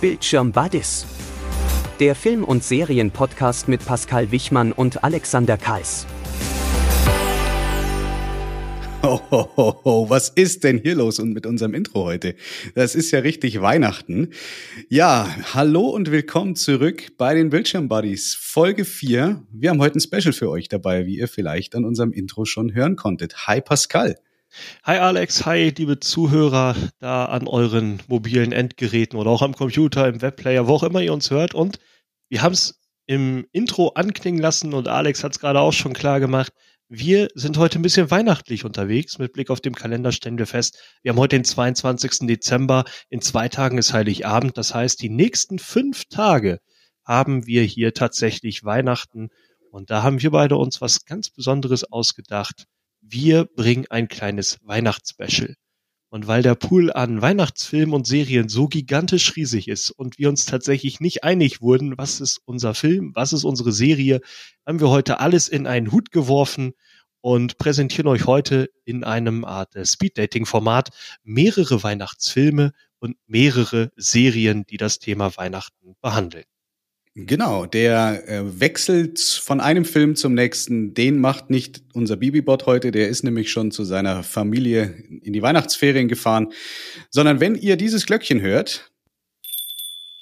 Bildschirm Buddies. Der Film- und Serienpodcast mit Pascal Wichmann und Alexander Kais. Ho, ho, ho, ho, was ist denn hier los und mit unserem Intro heute? Das ist ja richtig Weihnachten. Ja, hallo und willkommen zurück bei den Bildschirm Buddies, Folge 4. Wir haben heute ein Special für euch dabei, wie ihr vielleicht an unserem Intro schon hören konntet. Hi Pascal. Hi Alex, hi liebe Zuhörer da an euren mobilen Endgeräten oder auch am Computer, im Webplayer, wo auch immer ihr uns hört. Und wir haben es im Intro anklingen lassen und Alex hat es gerade auch schon klar gemacht. Wir sind heute ein bisschen weihnachtlich unterwegs. Mit Blick auf den Kalender stellen wir fest, wir haben heute den 22. Dezember. In zwei Tagen ist Heiligabend. Das heißt, die nächsten fünf Tage haben wir hier tatsächlich Weihnachten. Und da haben wir beide uns was ganz Besonderes ausgedacht wir bringen ein kleines Weihnachtsspecial. Und weil der Pool an Weihnachtsfilmen und Serien so gigantisch riesig ist und wir uns tatsächlich nicht einig wurden, was ist unser Film, was ist unsere Serie, haben wir heute alles in einen Hut geworfen und präsentieren euch heute in einem Art Speed-Dating-Format mehrere Weihnachtsfilme und mehrere Serien, die das Thema Weihnachten behandeln. Genau, der äh, wechselt von einem Film zum nächsten. Den macht nicht unser Bibibot heute, der ist nämlich schon zu seiner Familie in die Weihnachtsferien gefahren, sondern wenn ihr dieses Glöckchen hört,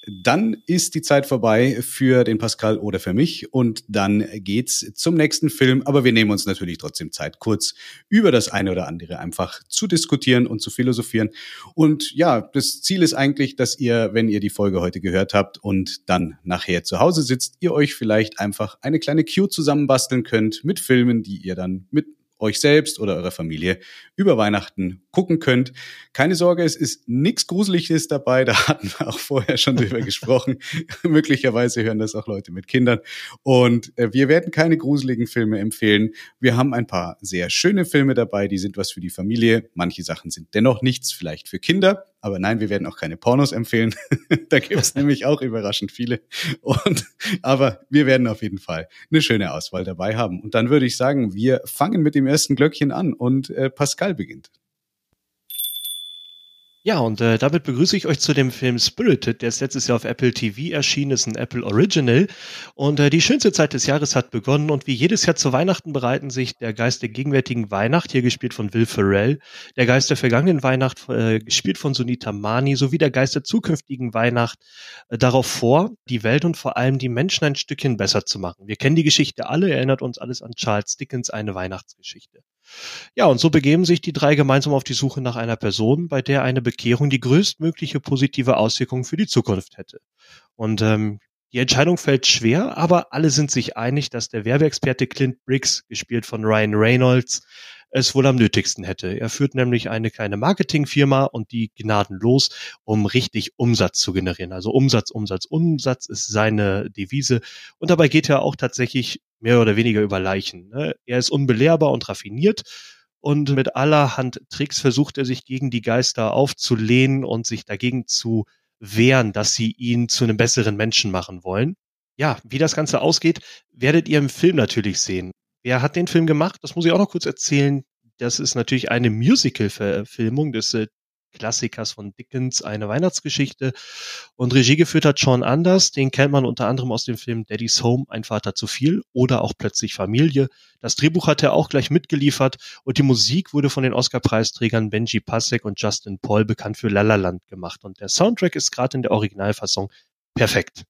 dann ist die Zeit vorbei für den Pascal oder für mich und dann geht's zum nächsten Film. Aber wir nehmen uns natürlich trotzdem Zeit, kurz über das eine oder andere einfach zu diskutieren und zu philosophieren. Und ja, das Ziel ist eigentlich, dass ihr, wenn ihr die Folge heute gehört habt und dann nachher zu Hause sitzt, ihr euch vielleicht einfach eine kleine Queue zusammenbasteln könnt mit Filmen, die ihr dann mit euch selbst oder eurer Familie über Weihnachten gucken könnt. Keine Sorge, es ist nichts Gruseliges dabei. Da hatten wir auch vorher schon drüber gesprochen. Möglicherweise hören das auch Leute mit Kindern. Und äh, wir werden keine gruseligen Filme empfehlen. Wir haben ein paar sehr schöne Filme dabei, die sind was für die Familie. Manche Sachen sind dennoch nichts, vielleicht für Kinder. Aber nein, wir werden auch keine Pornos empfehlen. da gibt es nämlich auch überraschend viele. Und, aber wir werden auf jeden Fall eine schöne Auswahl dabei haben. Und dann würde ich sagen, wir fangen mit dem ersten Glöckchen an und äh, Pascal beginnt. Ja, und äh, damit begrüße ich euch zu dem Film Spirited, der ist letztes Jahr auf Apple TV erschienen, ist ein Apple Original. Und äh, die schönste Zeit des Jahres hat begonnen und wie jedes Jahr zu Weihnachten bereiten sich der Geist der gegenwärtigen Weihnacht, hier gespielt von Will Ferrell, der Geist der vergangenen Weihnacht, äh, gespielt von Sunita Mani, sowie der Geist der zukünftigen Weihnacht äh, darauf vor, die Welt und vor allem die Menschen ein Stückchen besser zu machen. Wir kennen die Geschichte alle, erinnert uns alles an Charles Dickens, eine Weihnachtsgeschichte. Ja, und so begeben sich die drei gemeinsam auf die Suche nach einer Person, bei der eine Bekehrung die größtmögliche positive Auswirkung für die Zukunft hätte. Und ähm, die Entscheidung fällt schwer, aber alle sind sich einig, dass der Werbeexperte Clint Briggs, gespielt von Ryan Reynolds, es wohl am nötigsten hätte. Er führt nämlich eine kleine Marketingfirma und die gnadenlos, um richtig Umsatz zu generieren. Also Umsatz, Umsatz, Umsatz ist seine Devise. Und dabei geht er auch tatsächlich mehr oder weniger über Leichen. Ne? Er ist unbelehrbar und raffiniert und mit allerhand Tricks versucht er sich gegen die Geister aufzulehnen und sich dagegen zu wehren, dass sie ihn zu einem besseren Menschen machen wollen. Ja, wie das Ganze ausgeht, werdet ihr im Film natürlich sehen. Wer hat den Film gemacht? Das muss ich auch noch kurz erzählen. Das ist natürlich eine Musical-Verfilmung des äh, Klassikers von Dickens, eine Weihnachtsgeschichte. Und Regie geführt hat Sean Anders, den kennt man unter anderem aus dem Film Daddy's Home, ein Vater zu viel oder auch plötzlich Familie. Das Drehbuch hat er auch gleich mitgeliefert und die Musik wurde von den Oscar-Preisträgern Benji Pasek und Justin Paul bekannt für La La Land gemacht. Und der Soundtrack ist gerade in der Originalfassung perfekt.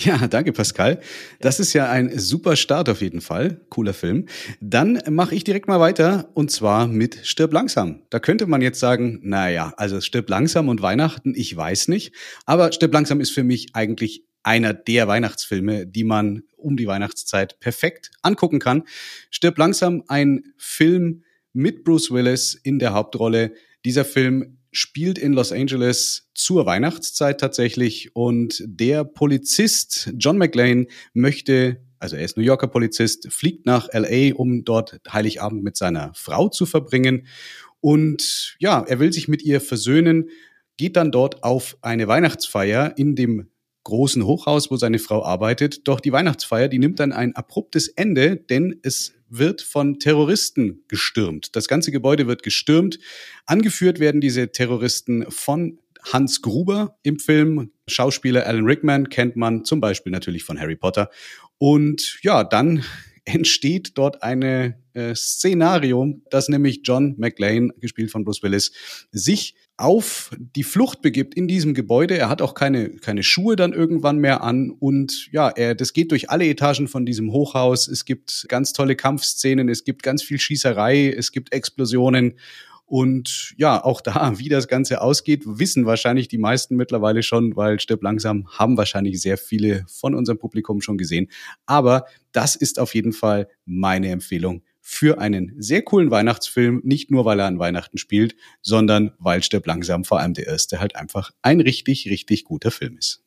Ja, danke Pascal. Das ist ja ein super Start auf jeden Fall. Cooler Film. Dann mache ich direkt mal weiter und zwar mit Stirb langsam. Da könnte man jetzt sagen, naja, also Stirb langsam und Weihnachten, ich weiß nicht. Aber Stirb langsam ist für mich eigentlich einer der Weihnachtsfilme, die man um die Weihnachtszeit perfekt angucken kann. Stirb langsam, ein Film mit Bruce Willis in der Hauptrolle. Dieser Film spielt in Los Angeles zur Weihnachtszeit tatsächlich. Und der Polizist John McLean möchte, also er ist New Yorker Polizist, fliegt nach LA, um dort Heiligabend mit seiner Frau zu verbringen. Und ja, er will sich mit ihr versöhnen, geht dann dort auf eine Weihnachtsfeier in dem großen Hochhaus, wo seine Frau arbeitet. Doch die Weihnachtsfeier, die nimmt dann ein abruptes Ende, denn es wird von Terroristen gestürmt. Das ganze Gebäude wird gestürmt. Angeführt werden diese Terroristen von Hans Gruber im Film. Schauspieler Alan Rickman kennt man zum Beispiel natürlich von Harry Potter. Und ja, dann entsteht dort eine äh, Szenario, dass nämlich John McLean, gespielt von Bruce Willis, sich auf die Flucht begibt in diesem Gebäude. Er hat auch keine, keine Schuhe dann irgendwann mehr an. Und ja, er, das geht durch alle Etagen von diesem Hochhaus. Es gibt ganz tolle Kampfszenen, es gibt ganz viel Schießerei, es gibt Explosionen. Und ja, auch da, wie das Ganze ausgeht, wissen wahrscheinlich die meisten mittlerweile schon, weil Stirb langsam haben wahrscheinlich sehr viele von unserem Publikum schon gesehen. Aber das ist auf jeden Fall meine Empfehlung für einen sehr coolen Weihnachtsfilm, nicht nur weil er an Weihnachten spielt, sondern weil Stirb langsam vor allem der erste halt einfach ein richtig, richtig guter Film ist.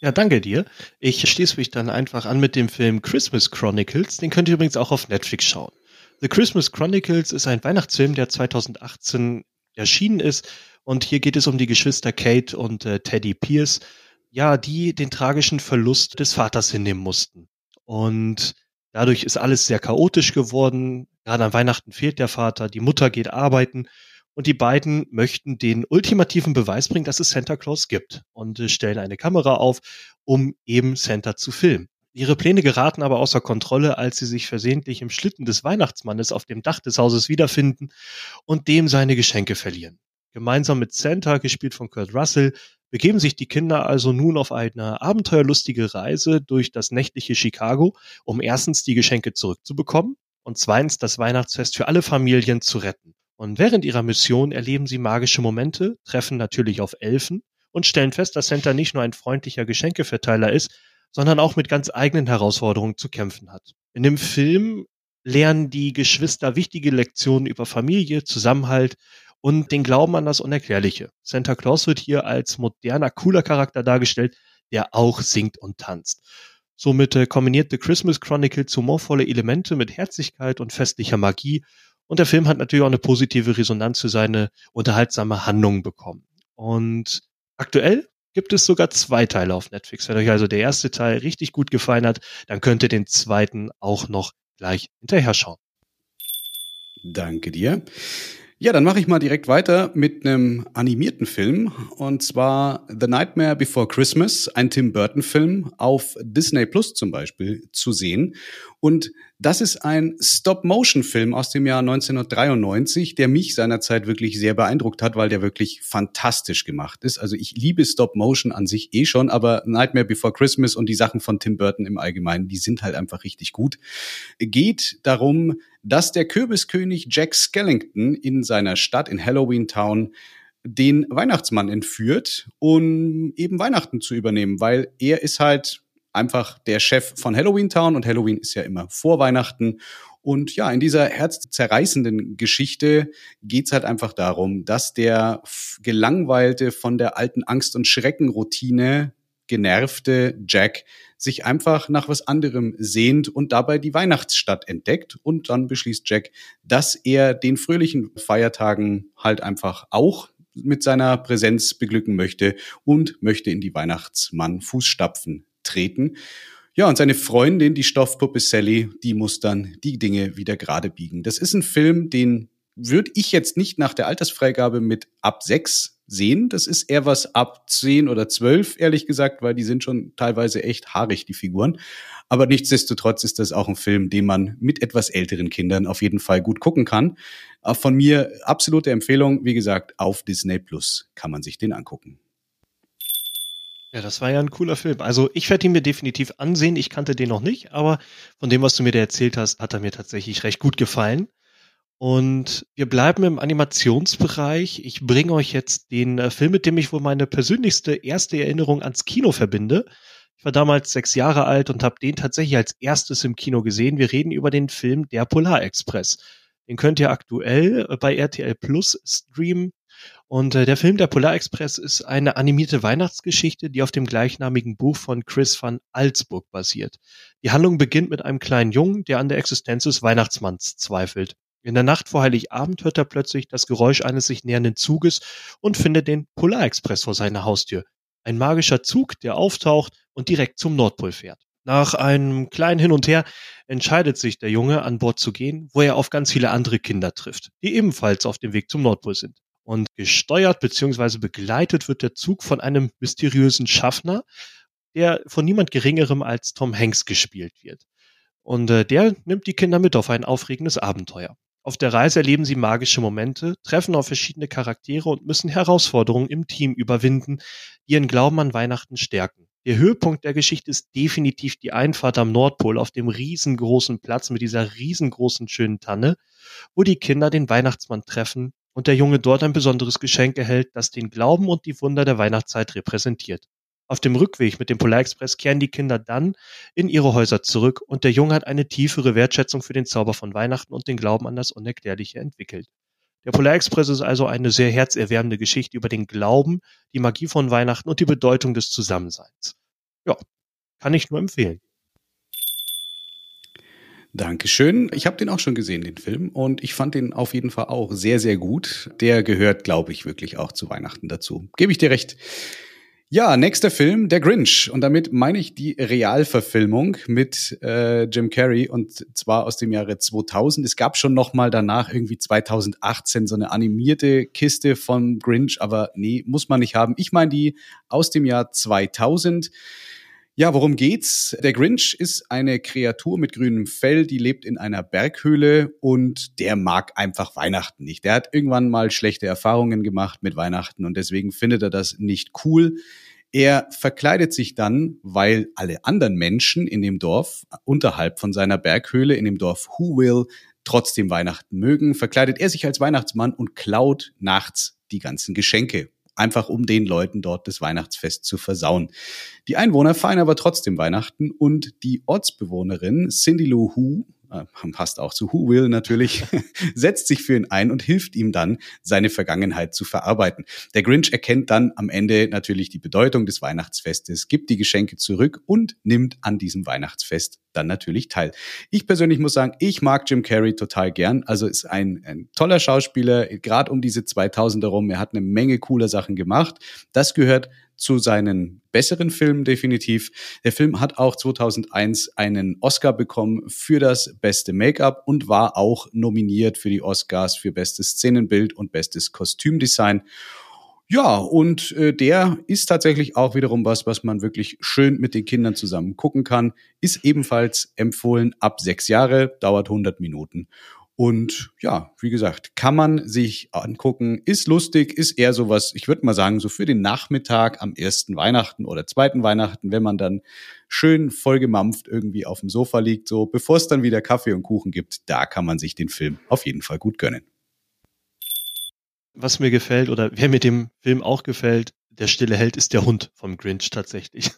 Ja, danke dir. Ich schließe mich dann einfach an mit dem Film Christmas Chronicles. Den könnt ihr übrigens auch auf Netflix schauen. The Christmas Chronicles ist ein Weihnachtsfilm, der 2018 erschienen ist. Und hier geht es um die Geschwister Kate und äh, Teddy Pierce, ja, die den tragischen Verlust des Vaters hinnehmen mussten. Und Dadurch ist alles sehr chaotisch geworden. Gerade an Weihnachten fehlt der Vater, die Mutter geht arbeiten und die beiden möchten den ultimativen Beweis bringen, dass es Santa Claus gibt und äh, stellen eine Kamera auf, um eben Santa zu filmen. Ihre Pläne geraten aber außer Kontrolle, als sie sich versehentlich im Schlitten des Weihnachtsmannes auf dem Dach des Hauses wiederfinden und dem seine Geschenke verlieren. Gemeinsam mit Santa, gespielt von Kurt Russell, begeben sich die Kinder also nun auf eine abenteuerlustige Reise durch das nächtliche Chicago, um erstens die Geschenke zurückzubekommen und zweitens das Weihnachtsfest für alle Familien zu retten. Und während ihrer Mission erleben sie magische Momente, treffen natürlich auf Elfen und stellen fest, dass Santa nicht nur ein freundlicher Geschenkeverteiler ist, sondern auch mit ganz eigenen Herausforderungen zu kämpfen hat. In dem Film lernen die Geschwister wichtige Lektionen über Familie, Zusammenhalt und den Glauben an das Unerklärliche. Santa Claus wird hier als moderner, cooler Charakter dargestellt, der auch singt und tanzt. Somit äh, kombiniert The Christmas Chronicles humorvolle Elemente mit Herzlichkeit und festlicher Magie. Und der Film hat natürlich auch eine positive Resonanz für seine unterhaltsame Handlung bekommen. Und aktuell gibt es sogar zwei Teile auf Netflix. Wenn euch also der erste Teil richtig gut gefallen hat, dann könnt ihr den zweiten auch noch gleich hinterher schauen. Danke dir. Ja, dann mache ich mal direkt weiter mit einem animierten Film und zwar The Nightmare Before Christmas, ein Tim Burton Film auf Disney Plus zum Beispiel zu sehen. Und das ist ein Stop-Motion-Film aus dem Jahr 1993, der mich seinerzeit wirklich sehr beeindruckt hat, weil der wirklich fantastisch gemacht ist. Also ich liebe Stop-Motion an sich eh schon, aber Nightmare Before Christmas und die Sachen von Tim Burton im Allgemeinen, die sind halt einfach richtig gut. Geht darum, dass der Kürbiskönig Jack Skellington in seiner Stadt in Halloween Town den Weihnachtsmann entführt, um eben Weihnachten zu übernehmen, weil er ist halt einfach der Chef von Halloween Town und Halloween ist ja immer vor Weihnachten. Und ja, in dieser herzzerreißenden Geschichte geht's halt einfach darum, dass der gelangweilte, von der alten Angst- und Schreckenroutine genervte Jack sich einfach nach was anderem sehnt und dabei die Weihnachtsstadt entdeckt. Und dann beschließt Jack, dass er den fröhlichen Feiertagen halt einfach auch mit seiner Präsenz beglücken möchte und möchte in die Weihnachtsmann-Fußstapfen treten. Ja, und seine Freundin, die Stoffpuppe Sally, die muss dann die Dinge wieder gerade biegen. Das ist ein Film, den würde ich jetzt nicht nach der Altersfreigabe mit ab sechs sehen. Das ist eher was ab zehn oder zwölf, ehrlich gesagt, weil die sind schon teilweise echt haarig, die Figuren. Aber nichtsdestotrotz ist das auch ein Film, den man mit etwas älteren Kindern auf jeden Fall gut gucken kann. Von mir absolute Empfehlung, wie gesagt, auf Disney Plus kann man sich den angucken. Ja, das war ja ein cooler Film. Also ich werde ihn mir definitiv ansehen. Ich kannte den noch nicht, aber von dem, was du mir da erzählt hast, hat er mir tatsächlich recht gut gefallen. Und wir bleiben im Animationsbereich. Ich bringe euch jetzt den äh, Film, mit dem ich wohl meine persönlichste erste Erinnerung ans Kino verbinde. Ich war damals sechs Jahre alt und habe den tatsächlich als erstes im Kino gesehen. Wir reden über den Film Der Polarexpress. Den könnt ihr aktuell äh, bei RTL Plus streamen. Und äh, der Film Der Polarexpress ist eine animierte Weihnachtsgeschichte, die auf dem gleichnamigen Buch von Chris van Alsburg basiert. Die Handlung beginnt mit einem kleinen Jungen, der an der Existenz des Weihnachtsmanns zweifelt. In der Nacht vor Heiligabend hört er plötzlich das Geräusch eines sich nähernden Zuges und findet den Polarexpress vor seiner Haustür. ein magischer Zug, der auftaucht und direkt zum Nordpol fährt. Nach einem kleinen Hin und Her entscheidet sich der Junge, an Bord zu gehen, wo er auf ganz viele andere Kinder trifft, die ebenfalls auf dem Weg zum Nordpol sind. Und gesteuert bzw. begleitet wird der Zug von einem mysteriösen Schaffner, der von niemand Geringerem als Tom Hanks gespielt wird. Und äh, der nimmt die Kinder mit auf ein aufregendes Abenteuer. Auf der Reise erleben sie magische Momente, treffen auf verschiedene Charaktere und müssen Herausforderungen im Team überwinden, die ihren Glauben an Weihnachten stärken. Der Höhepunkt der Geschichte ist definitiv die Einfahrt am Nordpol auf dem riesengroßen Platz mit dieser riesengroßen schönen Tanne, wo die Kinder den Weihnachtsmann treffen und der Junge dort ein besonderes Geschenk erhält, das den Glauben und die Wunder der Weihnachtszeit repräsentiert. Auf dem Rückweg mit dem Polarexpress kehren die Kinder dann in ihre Häuser zurück und der Junge hat eine tiefere Wertschätzung für den Zauber von Weihnachten und den Glauben an das Unerklärliche entwickelt. Der Polarexpress ist also eine sehr herzerwärmende Geschichte über den Glauben, die Magie von Weihnachten und die Bedeutung des Zusammenseins. Ja, kann ich nur empfehlen. Dankeschön. Ich habe den auch schon gesehen, den Film, und ich fand den auf jeden Fall auch sehr, sehr gut. Der gehört, glaube ich, wirklich auch zu Weihnachten dazu. Gebe ich dir recht. Ja, nächster Film, Der Grinch. Und damit meine ich die Realverfilmung mit äh, Jim Carrey und zwar aus dem Jahre 2000. Es gab schon noch mal danach irgendwie 2018 so eine animierte Kiste von Grinch, aber nee, muss man nicht haben. Ich meine die aus dem Jahr 2000. Ja, worum geht's? Der Grinch ist eine Kreatur mit grünem Fell, die lebt in einer Berghöhle und der mag einfach Weihnachten nicht. Der hat irgendwann mal schlechte Erfahrungen gemacht mit Weihnachten und deswegen findet er das nicht cool. Er verkleidet sich dann, weil alle anderen Menschen in dem Dorf unterhalb von seiner Berghöhle, in dem Dorf Who Will, trotzdem Weihnachten mögen, verkleidet er sich als Weihnachtsmann und klaut nachts die ganzen Geschenke einfach um den Leuten dort das Weihnachtsfest zu versauen. Die Einwohner feiern aber trotzdem Weihnachten und die Ortsbewohnerin Cindy Lou äh, passt auch zu Who Will natürlich, setzt sich für ihn ein und hilft ihm dann, seine Vergangenheit zu verarbeiten. Der Grinch erkennt dann am Ende natürlich die Bedeutung des Weihnachtsfestes, gibt die Geschenke zurück und nimmt an diesem Weihnachtsfest dann natürlich teil. Ich persönlich muss sagen, ich mag Jim Carrey total gern. Also ist ein, ein toller Schauspieler, gerade um diese 2000er rum. Er hat eine Menge cooler Sachen gemacht. Das gehört zu seinen besseren Filmen definitiv. Der Film hat auch 2001 einen Oscar bekommen für das beste Make-up und war auch nominiert für die Oscars für bestes Szenenbild und bestes Kostümdesign. Ja, und äh, der ist tatsächlich auch wiederum was, was man wirklich schön mit den Kindern zusammen gucken kann. Ist ebenfalls empfohlen ab sechs Jahre, dauert 100 Minuten. Und ja, wie gesagt, kann man sich angucken, ist lustig, ist eher sowas, ich würde mal sagen, so für den Nachmittag am ersten Weihnachten oder zweiten Weihnachten, wenn man dann schön vollgemampft irgendwie auf dem Sofa liegt, so bevor es dann wieder Kaffee und Kuchen gibt, da kann man sich den Film auf jeden Fall gut gönnen. Was mir gefällt oder wer mir dem Film auch gefällt, der stille Held ist der Hund vom Grinch tatsächlich.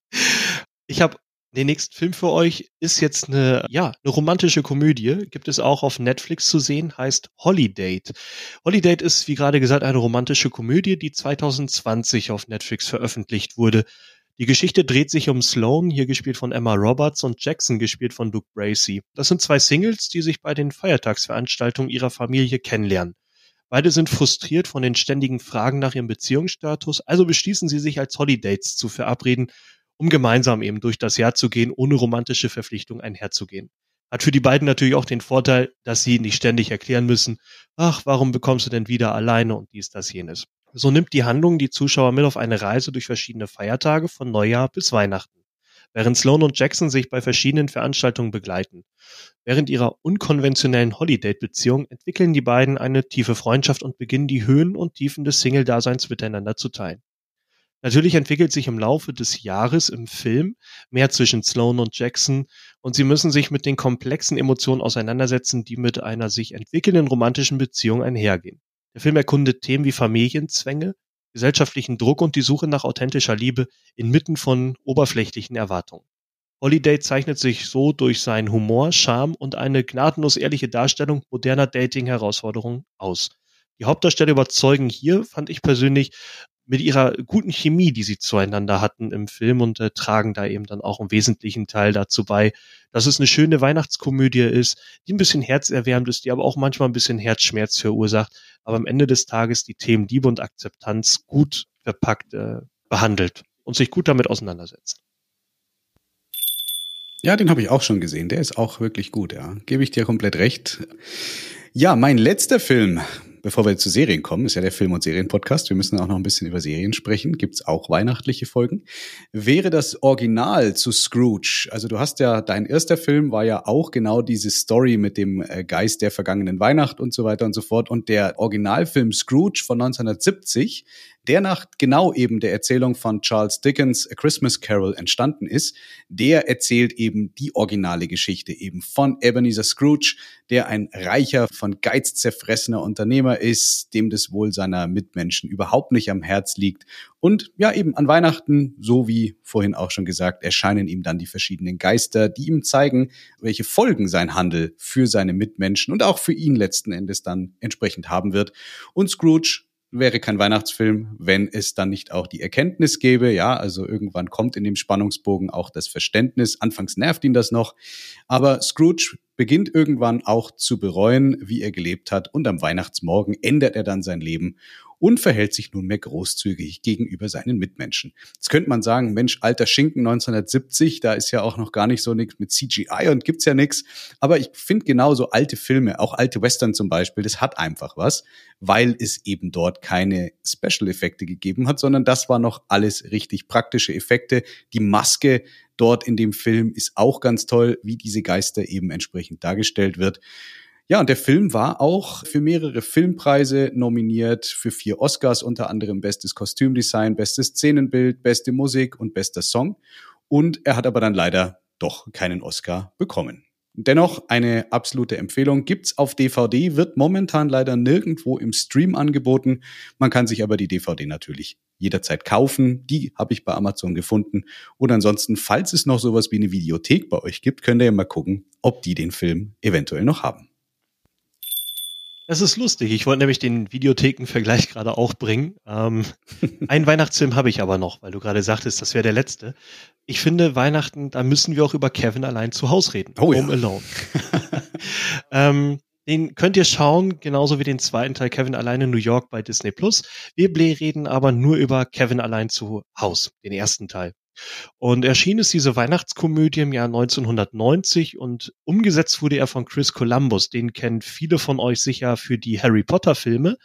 ich habe der nächste Film für euch ist jetzt eine, ja, eine romantische Komödie. Gibt es auch auf Netflix zu sehen, heißt Holiday. Holiday ist, wie gerade gesagt, eine romantische Komödie, die 2020 auf Netflix veröffentlicht wurde. Die Geschichte dreht sich um Sloan, hier gespielt von Emma Roberts, und Jackson, gespielt von Luke Bracey. Das sind zwei Singles, die sich bei den Feiertagsveranstaltungen ihrer Familie kennenlernen. Beide sind frustriert von den ständigen Fragen nach ihrem Beziehungsstatus, also beschließen sie sich als Holidays zu verabreden um gemeinsam eben durch das Jahr zu gehen, ohne romantische Verpflichtung einherzugehen. Hat für die beiden natürlich auch den Vorteil, dass sie nicht ständig erklären müssen, ach, warum bekommst du denn wieder alleine und dies, das, jenes. So nimmt die Handlung die Zuschauer mit auf eine Reise durch verschiedene Feiertage von Neujahr bis Weihnachten, während Sloan und Jackson sich bei verschiedenen Veranstaltungen begleiten. Während ihrer unkonventionellen Holiday-Beziehung entwickeln die beiden eine tiefe Freundschaft und beginnen die Höhen und Tiefen des Single-Daseins miteinander zu teilen. Natürlich entwickelt sich im Laufe des Jahres im Film mehr zwischen Sloan und Jackson und sie müssen sich mit den komplexen Emotionen auseinandersetzen, die mit einer sich entwickelnden romantischen Beziehung einhergehen. Der Film erkundet Themen wie Familienzwänge, gesellschaftlichen Druck und die Suche nach authentischer Liebe inmitten von oberflächlichen Erwartungen. Holiday zeichnet sich so durch seinen Humor, Charme und eine gnadenlos ehrliche Darstellung moderner Dating-Herausforderungen aus. Die Hauptdarsteller überzeugen hier, fand ich persönlich, mit ihrer guten Chemie, die sie zueinander hatten im Film und äh, tragen da eben dann auch im wesentlichen Teil dazu bei, dass es eine schöne Weihnachtskomödie ist, die ein bisschen herzerwärmend ist, die aber auch manchmal ein bisschen Herzschmerz verursacht, aber am Ende des Tages die Themen Liebe und Akzeptanz gut verpackt äh, behandelt und sich gut damit auseinandersetzt. Ja, den habe ich auch schon gesehen. Der ist auch wirklich gut, ja. Gebe ich dir komplett recht. Ja, mein letzter Film, bevor wir zu Serien kommen, ist ja der Film- und Serienpodcast. Wir müssen auch noch ein bisschen über Serien sprechen. Gibt's auch weihnachtliche Folgen. Wäre das Original zu Scrooge. Also du hast ja, dein erster Film war ja auch genau diese Story mit dem äh, Geist der vergangenen Weihnacht und so weiter und so fort. Und der Originalfilm Scrooge von 1970 der nach genau eben der Erzählung von Charles Dickens A Christmas Carol entstanden ist, der erzählt eben die originale Geschichte eben von Ebenezer Scrooge, der ein reicher, von Geiz zerfressener Unternehmer ist, dem das Wohl seiner Mitmenschen überhaupt nicht am Herz liegt. Und ja, eben an Weihnachten, so wie vorhin auch schon gesagt, erscheinen ihm dann die verschiedenen Geister, die ihm zeigen, welche Folgen sein Handel für seine Mitmenschen und auch für ihn letzten Endes dann entsprechend haben wird. Und Scrooge wäre kein Weihnachtsfilm, wenn es dann nicht auch die Erkenntnis gäbe. Ja, also irgendwann kommt in dem Spannungsbogen auch das Verständnis. Anfangs nervt ihn das noch. Aber Scrooge beginnt irgendwann auch zu bereuen, wie er gelebt hat. Und am Weihnachtsmorgen ändert er dann sein Leben und verhält sich nunmehr großzügig gegenüber seinen Mitmenschen. Jetzt könnte man sagen, Mensch, alter Schinken 1970, da ist ja auch noch gar nicht so nichts mit CGI und gibt's ja nichts. Aber ich finde genauso alte Filme, auch alte Western zum Beispiel, das hat einfach was, weil es eben dort keine Special-Effekte gegeben hat, sondern das war noch alles richtig praktische Effekte. Die Maske dort in dem Film ist auch ganz toll, wie diese Geister eben entsprechend dargestellt wird. Ja, und der Film war auch für mehrere Filmpreise nominiert, für vier Oscars, unter anderem Bestes Kostümdesign, Bestes Szenenbild, Beste Musik und Bester Song. Und er hat aber dann leider doch keinen Oscar bekommen. Dennoch eine absolute Empfehlung. Gibt's auf DVD, wird momentan leider nirgendwo im Stream angeboten. Man kann sich aber die DVD natürlich jederzeit kaufen. Die habe ich bei Amazon gefunden. Und ansonsten, falls es noch sowas wie eine Videothek bei euch gibt, könnt ihr ja mal gucken, ob die den Film eventuell noch haben. Das ist lustig. Ich wollte nämlich den Videothekenvergleich gerade auch bringen. Ähm, einen Weihnachtsfilm habe ich aber noch, weil du gerade sagtest, das wäre der letzte. Ich finde, Weihnachten, da müssen wir auch über Kevin allein zu Hause reden. Oh, Home ja. Alone. ähm, den könnt ihr schauen, genauso wie den zweiten Teil Kevin allein in New York bei Disney Plus. Wir reden aber nur über Kevin allein zu Haus, den ersten Teil. Und erschienen ist diese Weihnachtskomödie im Jahr 1990 und umgesetzt wurde er von Chris Columbus. Den kennen viele von euch sicher für die Harry Potter Filme,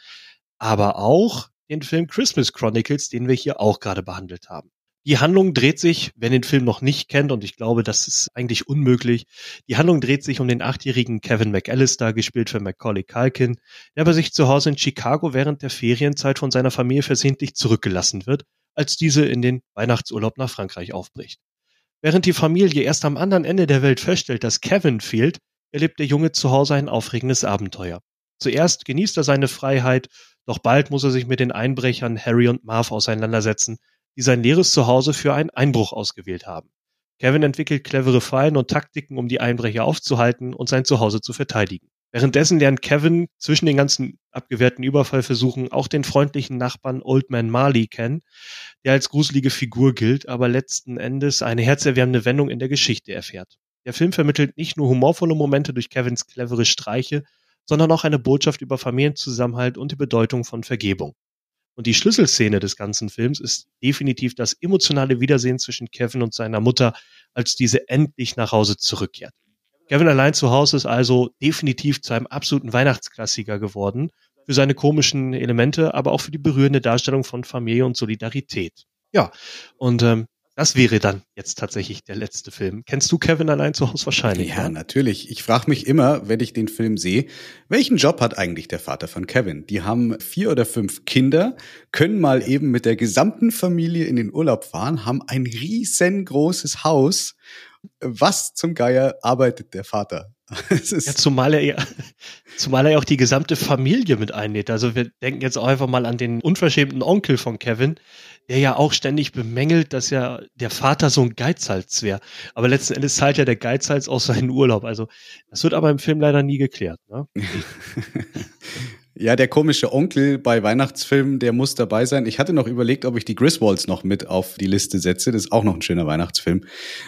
aber auch den Film Christmas Chronicles, den wir hier auch gerade behandelt haben. Die Handlung dreht sich, wer den Film noch nicht kennt, und ich glaube, das ist eigentlich unmöglich, die Handlung dreht sich um den achtjährigen Kevin McAllister, gespielt von Macaulay Culkin, der bei sich zu Hause in Chicago während der Ferienzeit von seiner Familie versehentlich zurückgelassen wird als diese in den Weihnachtsurlaub nach Frankreich aufbricht. Während die Familie erst am anderen Ende der Welt feststellt, dass Kevin fehlt, erlebt der Junge zu Hause ein aufregendes Abenteuer. Zuerst genießt er seine Freiheit, doch bald muss er sich mit den Einbrechern Harry und Marv auseinandersetzen, die sein leeres Zuhause für einen Einbruch ausgewählt haben. Kevin entwickelt clevere Fallen und Taktiken, um die Einbrecher aufzuhalten und sein Zuhause zu verteidigen. Währenddessen lernt Kevin zwischen den ganzen abgewehrten Überfallversuchen auch den freundlichen Nachbarn Old Man Marley kennen, der als gruselige Figur gilt, aber letzten Endes eine herzerwärmende Wendung in der Geschichte erfährt. Der Film vermittelt nicht nur humorvolle Momente durch Kevins clevere Streiche, sondern auch eine Botschaft über Familienzusammenhalt und die Bedeutung von Vergebung. Und die Schlüsselszene des ganzen Films ist definitiv das emotionale Wiedersehen zwischen Kevin und seiner Mutter, als diese endlich nach Hause zurückkehrt. Kevin allein zu Hause ist also definitiv zu einem absoluten Weihnachtsklassiker geworden. Für seine komischen Elemente, aber auch für die berührende Darstellung von Familie und Solidarität. Ja, und ähm, das wäre dann jetzt tatsächlich der letzte Film. Kennst du Kevin allein zu Hause wahrscheinlich? Ja, ja? natürlich. Ich frage mich immer, wenn ich den Film sehe, welchen Job hat eigentlich der Vater von Kevin? Die haben vier oder fünf Kinder, können mal eben mit der gesamten Familie in den Urlaub fahren, haben ein riesengroßes Haus was zum Geier arbeitet der Vater? ja, zumal er ja, zumal er auch die gesamte Familie mit einlädt. Also wir denken jetzt auch einfach mal an den unverschämten Onkel von Kevin, der ja auch ständig bemängelt, dass ja der Vater so ein Geizhals wäre. Aber letzten Endes zahlt ja der Geizhals aus seinen Urlaub. Also das wird aber im Film leider nie geklärt. Ne? Ja, der komische Onkel bei Weihnachtsfilmen, der muss dabei sein. Ich hatte noch überlegt, ob ich die Griswolds noch mit auf die Liste setze. Das ist auch noch ein schöner Weihnachtsfilm.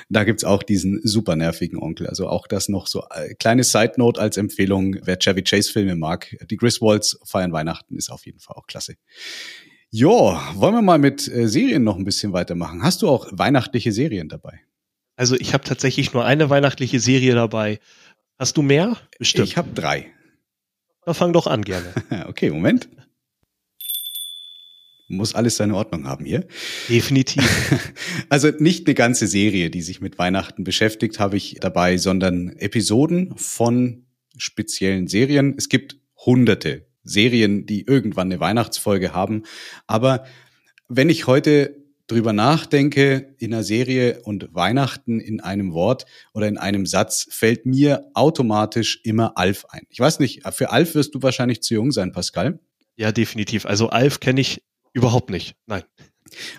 Da gibt's auch diesen super nervigen Onkel. Also auch das noch so äh, kleine Side Note als Empfehlung, wer Chevy Chase Filme mag. Die Griswolds feiern Weihnachten ist auf jeden Fall auch klasse. Jo, wollen wir mal mit äh, Serien noch ein bisschen weitermachen? Hast du auch weihnachtliche Serien dabei? Also ich habe tatsächlich nur eine weihnachtliche Serie dabei. Hast du mehr? Bestimmt. Ich habe drei. Na, fang doch an gerne. okay, Moment. Muss alles seine Ordnung haben hier. Definitiv. Also nicht eine ganze Serie, die sich mit Weihnachten beschäftigt, habe ich dabei, sondern Episoden von speziellen Serien. Es gibt hunderte Serien, die irgendwann eine Weihnachtsfolge haben. Aber wenn ich heute drüber nachdenke, in einer Serie und Weihnachten in einem Wort oder in einem Satz, fällt mir automatisch immer Alf ein. Ich weiß nicht, für Alf wirst du wahrscheinlich zu jung sein, Pascal. Ja, definitiv. Also Alf kenne ich überhaupt nicht. Nein.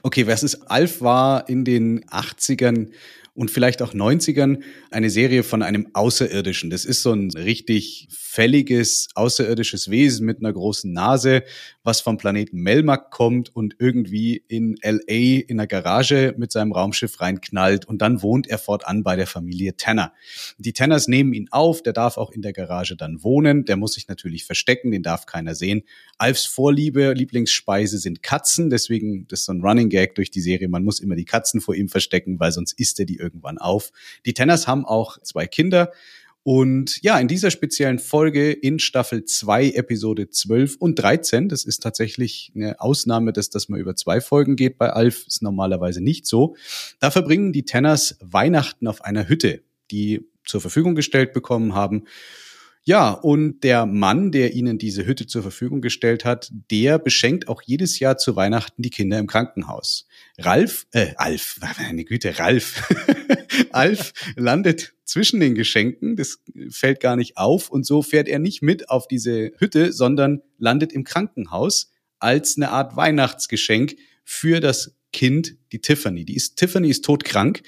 Okay, was ist Alf war in den 80ern und vielleicht auch 90ern eine Serie von einem Außerirdischen. Das ist so ein richtig fälliges außerirdisches Wesen mit einer großen Nase, was vom Planeten Melmac kommt und irgendwie in LA in einer Garage mit seinem Raumschiff reinknallt und dann wohnt er fortan bei der Familie Tanner. Die Tanners nehmen ihn auf, der darf auch in der Garage dann wohnen, der muss sich natürlich verstecken, den darf keiner sehen. Alfs Vorliebe, Lieblingsspeise sind Katzen, deswegen das ist so ein Running Gag durch die Serie, man muss immer die Katzen vor ihm verstecken, weil sonst isst er die irgendwann auf. Die Tenners haben auch zwei Kinder. Und ja, in dieser speziellen Folge in Staffel 2, Episode 12 und 13, das ist tatsächlich eine Ausnahme, dass das mal über zwei Folgen geht bei Alf, ist normalerweise nicht so. Da verbringen die Tenners Weihnachten auf einer Hütte, die zur Verfügung gestellt bekommen haben. Ja, und der Mann, der ihnen diese Hütte zur Verfügung gestellt hat, der beschenkt auch jedes Jahr zu Weihnachten die Kinder im Krankenhaus. Ralf, äh, Alf, meine Güte, Ralf. Alf landet zwischen den Geschenken, das fällt gar nicht auf und so fährt er nicht mit auf diese Hütte, sondern landet im Krankenhaus als eine Art Weihnachtsgeschenk für das Kind, die Tiffany. Die ist, Tiffany ist todkrank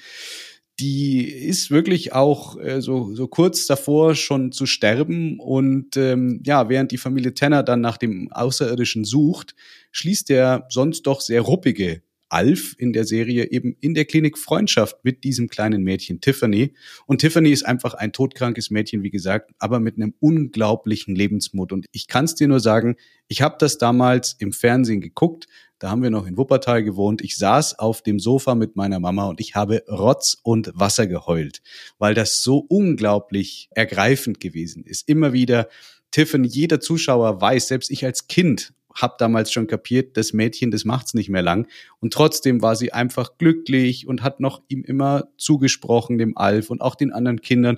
die ist wirklich auch äh, so, so kurz davor schon zu sterben. Und ähm, ja, während die Familie Tanner dann nach dem Außerirdischen sucht, schließt der sonst doch sehr ruppige Alf in der Serie eben in der Klinik Freundschaft mit diesem kleinen Mädchen Tiffany. Und Tiffany ist einfach ein todkrankes Mädchen, wie gesagt, aber mit einem unglaublichen Lebensmut. Und ich kann es dir nur sagen, ich habe das damals im Fernsehen geguckt. Da haben wir noch in Wuppertal gewohnt. Ich saß auf dem Sofa mit meiner Mama und ich habe Rotz und Wasser geheult, weil das so unglaublich ergreifend gewesen ist. Immer wieder Tiffany, jeder Zuschauer weiß, selbst ich als Kind hab damals schon kapiert, das Mädchen, das macht's nicht mehr lang. Und trotzdem war sie einfach glücklich und hat noch ihm immer zugesprochen, dem Alf und auch den anderen Kindern.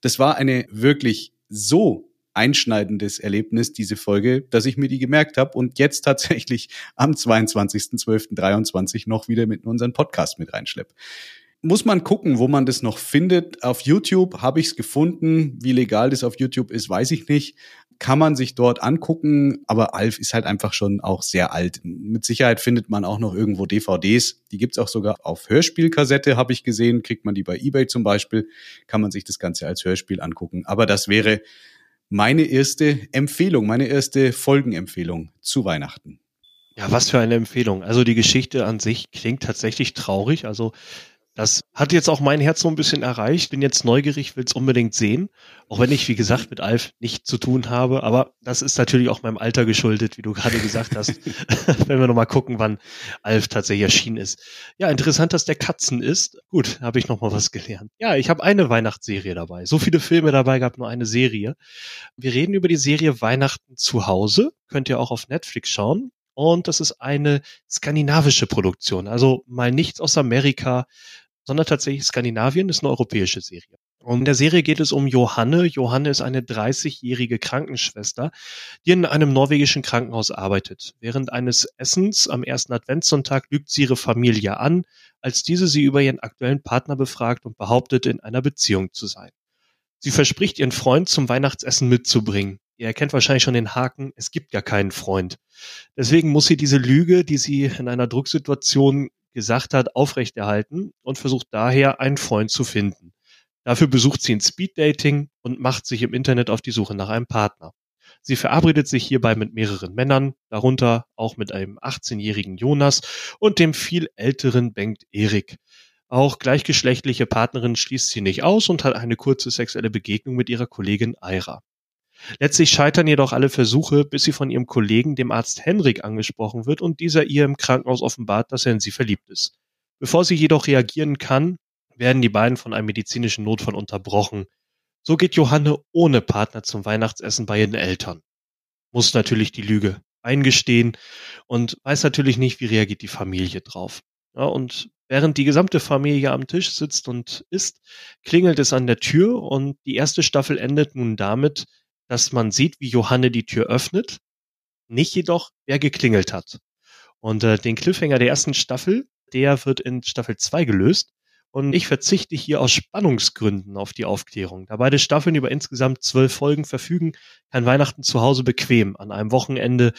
Das war eine wirklich so einschneidendes Erlebnis, diese Folge, dass ich mir die gemerkt habe und jetzt tatsächlich am 22.12.23 noch wieder mit in unseren Podcast mit reinschlepp. Muss man gucken, wo man das noch findet. Auf YouTube habe ich es gefunden. Wie legal das auf YouTube ist, weiß ich nicht kann man sich dort angucken, aber Alf ist halt einfach schon auch sehr alt. Mit Sicherheit findet man auch noch irgendwo DVDs. Die gibt's auch sogar auf Hörspielkassette, habe ich gesehen. Kriegt man die bei eBay zum Beispiel, kann man sich das Ganze als Hörspiel angucken. Aber das wäre meine erste Empfehlung, meine erste Folgenempfehlung zu Weihnachten. Ja, was für eine Empfehlung. Also die Geschichte an sich klingt tatsächlich traurig. Also das hat jetzt auch mein Herz so ein bisschen erreicht. Bin jetzt neugierig, will es unbedingt sehen. Auch wenn ich, wie gesagt, mit Alf nichts zu tun habe. Aber das ist natürlich auch meinem Alter geschuldet, wie du gerade gesagt hast. wenn wir nochmal gucken, wann Alf tatsächlich erschienen ist. Ja, interessant, dass der Katzen ist. Gut, habe ich nochmal was gelernt. Ja, ich habe eine Weihnachtsserie dabei. So viele Filme dabei gab nur eine Serie. Wir reden über die Serie Weihnachten zu Hause. Könnt ihr auch auf Netflix schauen. Und das ist eine skandinavische Produktion. Also mal nichts aus Amerika, sondern tatsächlich Skandinavien ist eine europäische Serie. Und in der Serie geht es um Johanne. Johanne ist eine 30-jährige Krankenschwester, die in einem norwegischen Krankenhaus arbeitet. Während eines Essens am ersten Adventssonntag lügt sie ihre Familie an, als diese sie über ihren aktuellen Partner befragt und behauptet, in einer Beziehung zu sein. Sie verspricht ihren Freund zum Weihnachtsessen mitzubringen. Ihr erkennt wahrscheinlich schon den Haken, es gibt gar keinen Freund. Deswegen muss sie diese Lüge, die sie in einer Drucksituation gesagt hat, aufrechterhalten und versucht daher einen Freund zu finden. Dafür besucht sie ein Speeddating und macht sich im Internet auf die Suche nach einem Partner. Sie verabredet sich hierbei mit mehreren Männern, darunter auch mit einem 18-jährigen Jonas und dem viel älteren Bengt Erik. Auch gleichgeschlechtliche Partnerin schließt sie nicht aus und hat eine kurze sexuelle Begegnung mit ihrer Kollegin Aira. Letztlich scheitern jedoch alle Versuche, bis sie von ihrem Kollegen, dem Arzt Henrik, angesprochen wird und dieser ihr im Krankenhaus offenbart, dass er in sie verliebt ist. Bevor sie jedoch reagieren kann, werden die beiden von einem medizinischen Notfall unterbrochen. So geht Johanne ohne Partner zum Weihnachtsessen bei ihren Eltern. Muss natürlich die Lüge eingestehen und weiß natürlich nicht, wie reagiert die Familie drauf. Ja, und während die gesamte Familie am Tisch sitzt und isst, klingelt es an der Tür und die erste Staffel endet nun damit, dass man sieht, wie Johanne die Tür öffnet, nicht jedoch, wer geklingelt hat. Und äh, den Cliffhanger der ersten Staffel, der wird in Staffel 2 gelöst. Und ich verzichte hier aus Spannungsgründen auf die Aufklärung. Da beide Staffeln über insgesamt zwölf Folgen verfügen, kann Weihnachten zu Hause bequem an einem Wochenende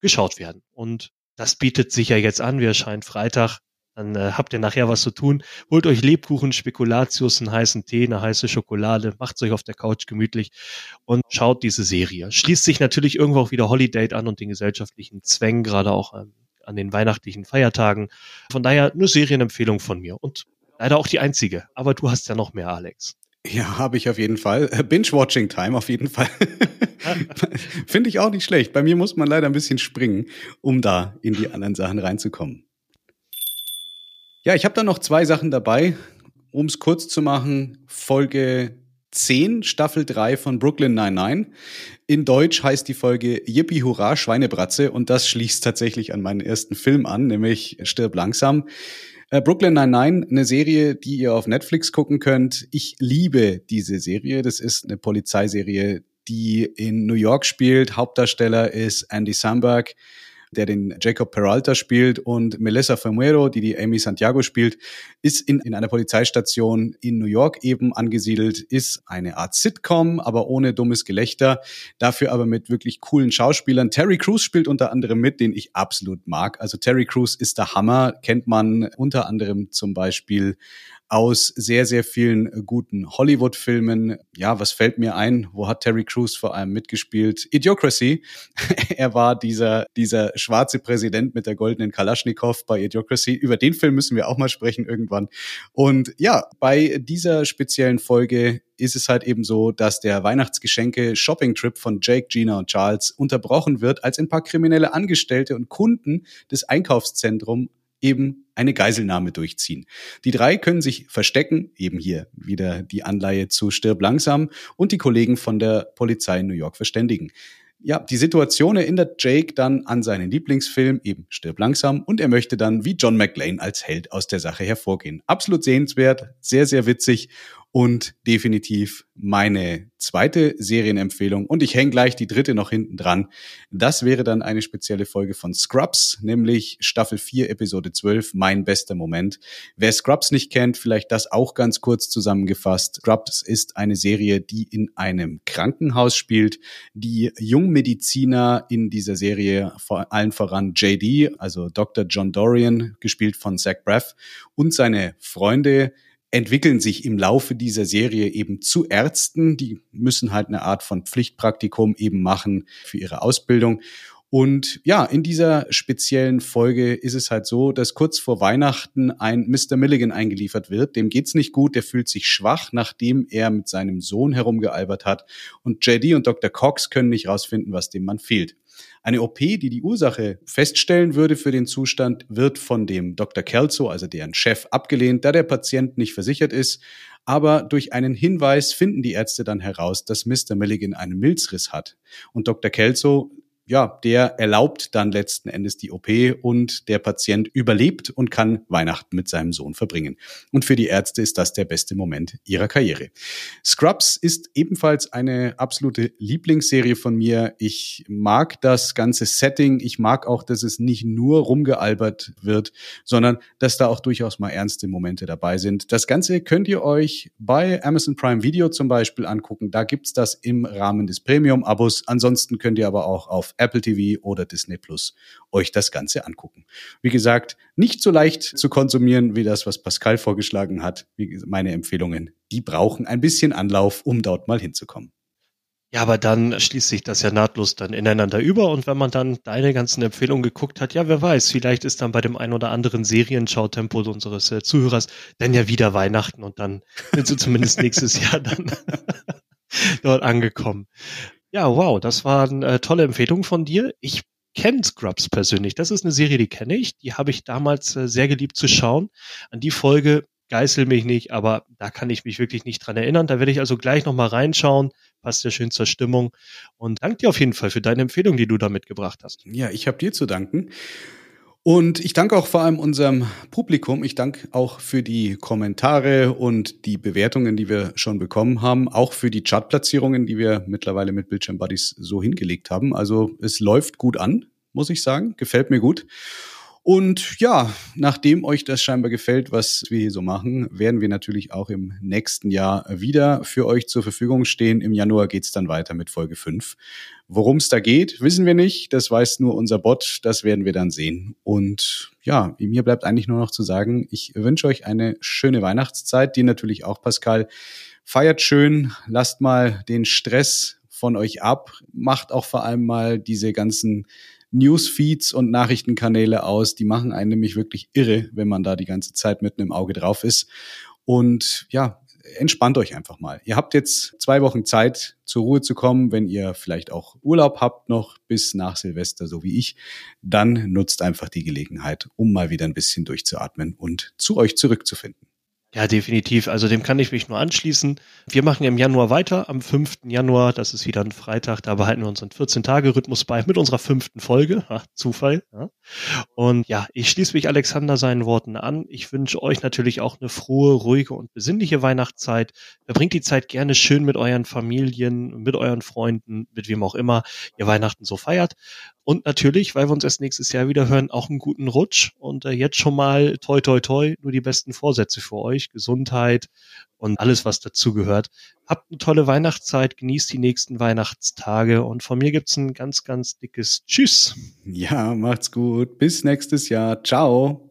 geschaut werden. Und das bietet sich ja jetzt an. Wir erscheinen Freitag dann äh, habt ihr nachher was zu tun. Holt euch Lebkuchen, Spekulatius, einen heißen Tee, eine heiße Schokolade, macht euch auf der Couch gemütlich und schaut diese Serie. Schließt sich natürlich irgendwo auch wieder Holiday an und den gesellschaftlichen Zwängen, gerade auch ähm, an den weihnachtlichen Feiertagen. Von daher eine Serienempfehlung von mir und leider auch die einzige. Aber du hast ja noch mehr, Alex. Ja, habe ich auf jeden Fall. Äh, Binge-Watching-Time auf jeden Fall. Finde ich auch nicht schlecht. Bei mir muss man leider ein bisschen springen, um da in die anderen Sachen reinzukommen. Ja, ich habe da noch zwei Sachen dabei. Um es kurz zu machen, Folge 10, Staffel 3 von Brooklyn 99. In Deutsch heißt die Folge Yippie Hurra, Schweinebratze und das schließt tatsächlich an meinen ersten Film an, nämlich Stirb langsam. Äh, Brooklyn 99, eine Serie, die ihr auf Netflix gucken könnt. Ich liebe diese Serie. Das ist eine Polizeiserie, die in New York spielt. Hauptdarsteller ist Andy Samberg der den Jacob Peralta spielt und Melissa Fermuero, die die Amy Santiago spielt, ist in, in einer Polizeistation in New York eben angesiedelt, ist eine Art Sitcom, aber ohne dummes Gelächter, dafür aber mit wirklich coolen Schauspielern. Terry Crews spielt unter anderem mit, den ich absolut mag. Also Terry Crews ist der Hammer, kennt man unter anderem zum Beispiel aus sehr, sehr vielen äh, guten Hollywood-Filmen. Ja, was fällt mir ein? Wo hat Terry Crews vor allem mitgespielt? Idiocracy. er war dieser, dieser schwarze Präsident mit der goldenen Kalaschnikow bei Idiocracy. Über den Film müssen wir auch mal sprechen irgendwann. Und ja, bei dieser speziellen Folge ist es halt eben so, dass der Weihnachtsgeschenke Shopping-Trip von Jake, Gina und Charles unterbrochen wird, als ein paar kriminelle Angestellte und Kunden des Einkaufszentrums eben eine Geiselnahme durchziehen. Die drei können sich verstecken, eben hier wieder die Anleihe zu Stirb langsam und die Kollegen von der Polizei in New York verständigen. Ja, die Situation erinnert Jake dann an seinen Lieblingsfilm, eben Stirb langsam, und er möchte dann wie John McLean als Held aus der Sache hervorgehen. Absolut sehenswert, sehr, sehr witzig und definitiv meine zweite Serienempfehlung. Und ich hänge gleich die dritte noch hinten dran. Das wäre dann eine spezielle Folge von Scrubs, nämlich Staffel 4, Episode 12, mein bester Moment. Wer Scrubs nicht kennt, vielleicht das auch ganz kurz zusammengefasst. Scrubs ist eine Serie, die in einem Krankenhaus spielt. Die Jungmediziner in dieser Serie, vor allen voran JD, also Dr. John Dorian, gespielt von Zach Braff, und seine Freunde, entwickeln sich im Laufe dieser Serie eben zu Ärzten. Die müssen halt eine Art von Pflichtpraktikum eben machen für ihre Ausbildung. Und ja, in dieser speziellen Folge ist es halt so, dass kurz vor Weihnachten ein Mr. Milligan eingeliefert wird. Dem geht's nicht gut, der fühlt sich schwach, nachdem er mit seinem Sohn herumgealbert hat. Und JD und Dr. Cox können nicht rausfinden, was dem Mann fehlt. Eine OP, die die Ursache feststellen würde für den Zustand, wird von dem Dr. Kelso, also deren Chef, abgelehnt, da der Patient nicht versichert ist. Aber durch einen Hinweis finden die Ärzte dann heraus, dass Mr. Milligan einen Milzriss hat. Und Dr. Kelso ja, der erlaubt dann letzten Endes die OP und der Patient überlebt und kann Weihnachten mit seinem Sohn verbringen. Und für die Ärzte ist das der beste Moment ihrer Karriere. Scrubs ist ebenfalls eine absolute Lieblingsserie von mir. Ich mag das ganze Setting. Ich mag auch, dass es nicht nur rumgealbert wird, sondern dass da auch durchaus mal ernste Momente dabei sind. Das Ganze könnt ihr euch bei Amazon Prime Video zum Beispiel angucken. Da gibt's das im Rahmen des Premium-Abos. Ansonsten könnt ihr aber auch auf Apple TV oder Disney Plus euch das Ganze angucken. Wie gesagt, nicht so leicht zu konsumieren wie das, was Pascal vorgeschlagen hat. Wie meine Empfehlungen, die brauchen ein bisschen Anlauf, um dort mal hinzukommen. Ja, aber dann schließt sich das ja nahtlos dann ineinander über und wenn man dann deine ganzen Empfehlungen geguckt hat, ja, wer weiß, vielleicht ist dann bei dem ein oder anderen Serienschautempo unseres äh, Zuhörers dann ja wieder Weihnachten und dann sind sie zumindest nächstes Jahr dann dort angekommen. Ja, wow, das waren äh, tolle Empfehlungen von dir. Ich kenne Scrubs persönlich. Das ist eine Serie, die kenne ich. Die habe ich damals äh, sehr geliebt zu schauen. An die Folge geißel mich nicht, aber da kann ich mich wirklich nicht dran erinnern. Da werde ich also gleich nochmal reinschauen. Passt ja schön zur Stimmung. Und danke dir auf jeden Fall für deine Empfehlung, die du da mitgebracht hast. Ja, ich habe dir zu danken. Und ich danke auch vor allem unserem Publikum. Ich danke auch für die Kommentare und die Bewertungen, die wir schon bekommen haben. Auch für die Chartplatzierungen, die wir mittlerweile mit Bildschirm Buddies so hingelegt haben. Also es läuft gut an, muss ich sagen. Gefällt mir gut. Und ja, nachdem euch das scheinbar gefällt, was wir hier so machen, werden wir natürlich auch im nächsten Jahr wieder für euch zur Verfügung stehen. Im Januar geht's dann weiter mit Folge 5. Worum es da geht, wissen wir nicht. Das weiß nur unser Bot. Das werden wir dann sehen. Und ja, mir bleibt eigentlich nur noch zu sagen, ich wünsche euch eine schöne Weihnachtszeit, die natürlich auch Pascal. Feiert schön, lasst mal den Stress von euch ab, macht auch vor allem mal diese ganzen Newsfeeds und Nachrichtenkanäle aus. Die machen einen nämlich wirklich irre, wenn man da die ganze Zeit mitten im Auge drauf ist. Und ja, entspannt euch einfach mal. Ihr habt jetzt zwei Wochen Zeit, zur Ruhe zu kommen. Wenn ihr vielleicht auch Urlaub habt noch bis nach Silvester, so wie ich, dann nutzt einfach die Gelegenheit, um mal wieder ein bisschen durchzuatmen und zu euch zurückzufinden. Ja, definitiv. Also dem kann ich mich nur anschließen. Wir machen im Januar weiter, am 5. Januar, das ist wieder ein Freitag, da behalten wir unseren 14-Tage-Rhythmus bei mit unserer fünften Folge. Zufall. Ja. Und ja, ich schließe mich Alexander seinen Worten an. Ich wünsche euch natürlich auch eine frohe, ruhige und besinnliche Weihnachtszeit. Verbringt die Zeit gerne schön mit euren Familien, mit euren Freunden, mit wem auch immer ihr Weihnachten so feiert. Und natürlich, weil wir uns erst nächstes Jahr wieder hören, auch einen guten Rutsch. Und äh, jetzt schon mal toi toi toi, nur die besten Vorsätze für euch. Gesundheit und alles, was dazugehört. Habt eine tolle Weihnachtszeit, genießt die nächsten Weihnachtstage und von mir gibt's ein ganz, ganz dickes Tschüss. Ja, macht's gut. Bis nächstes Jahr. Ciao.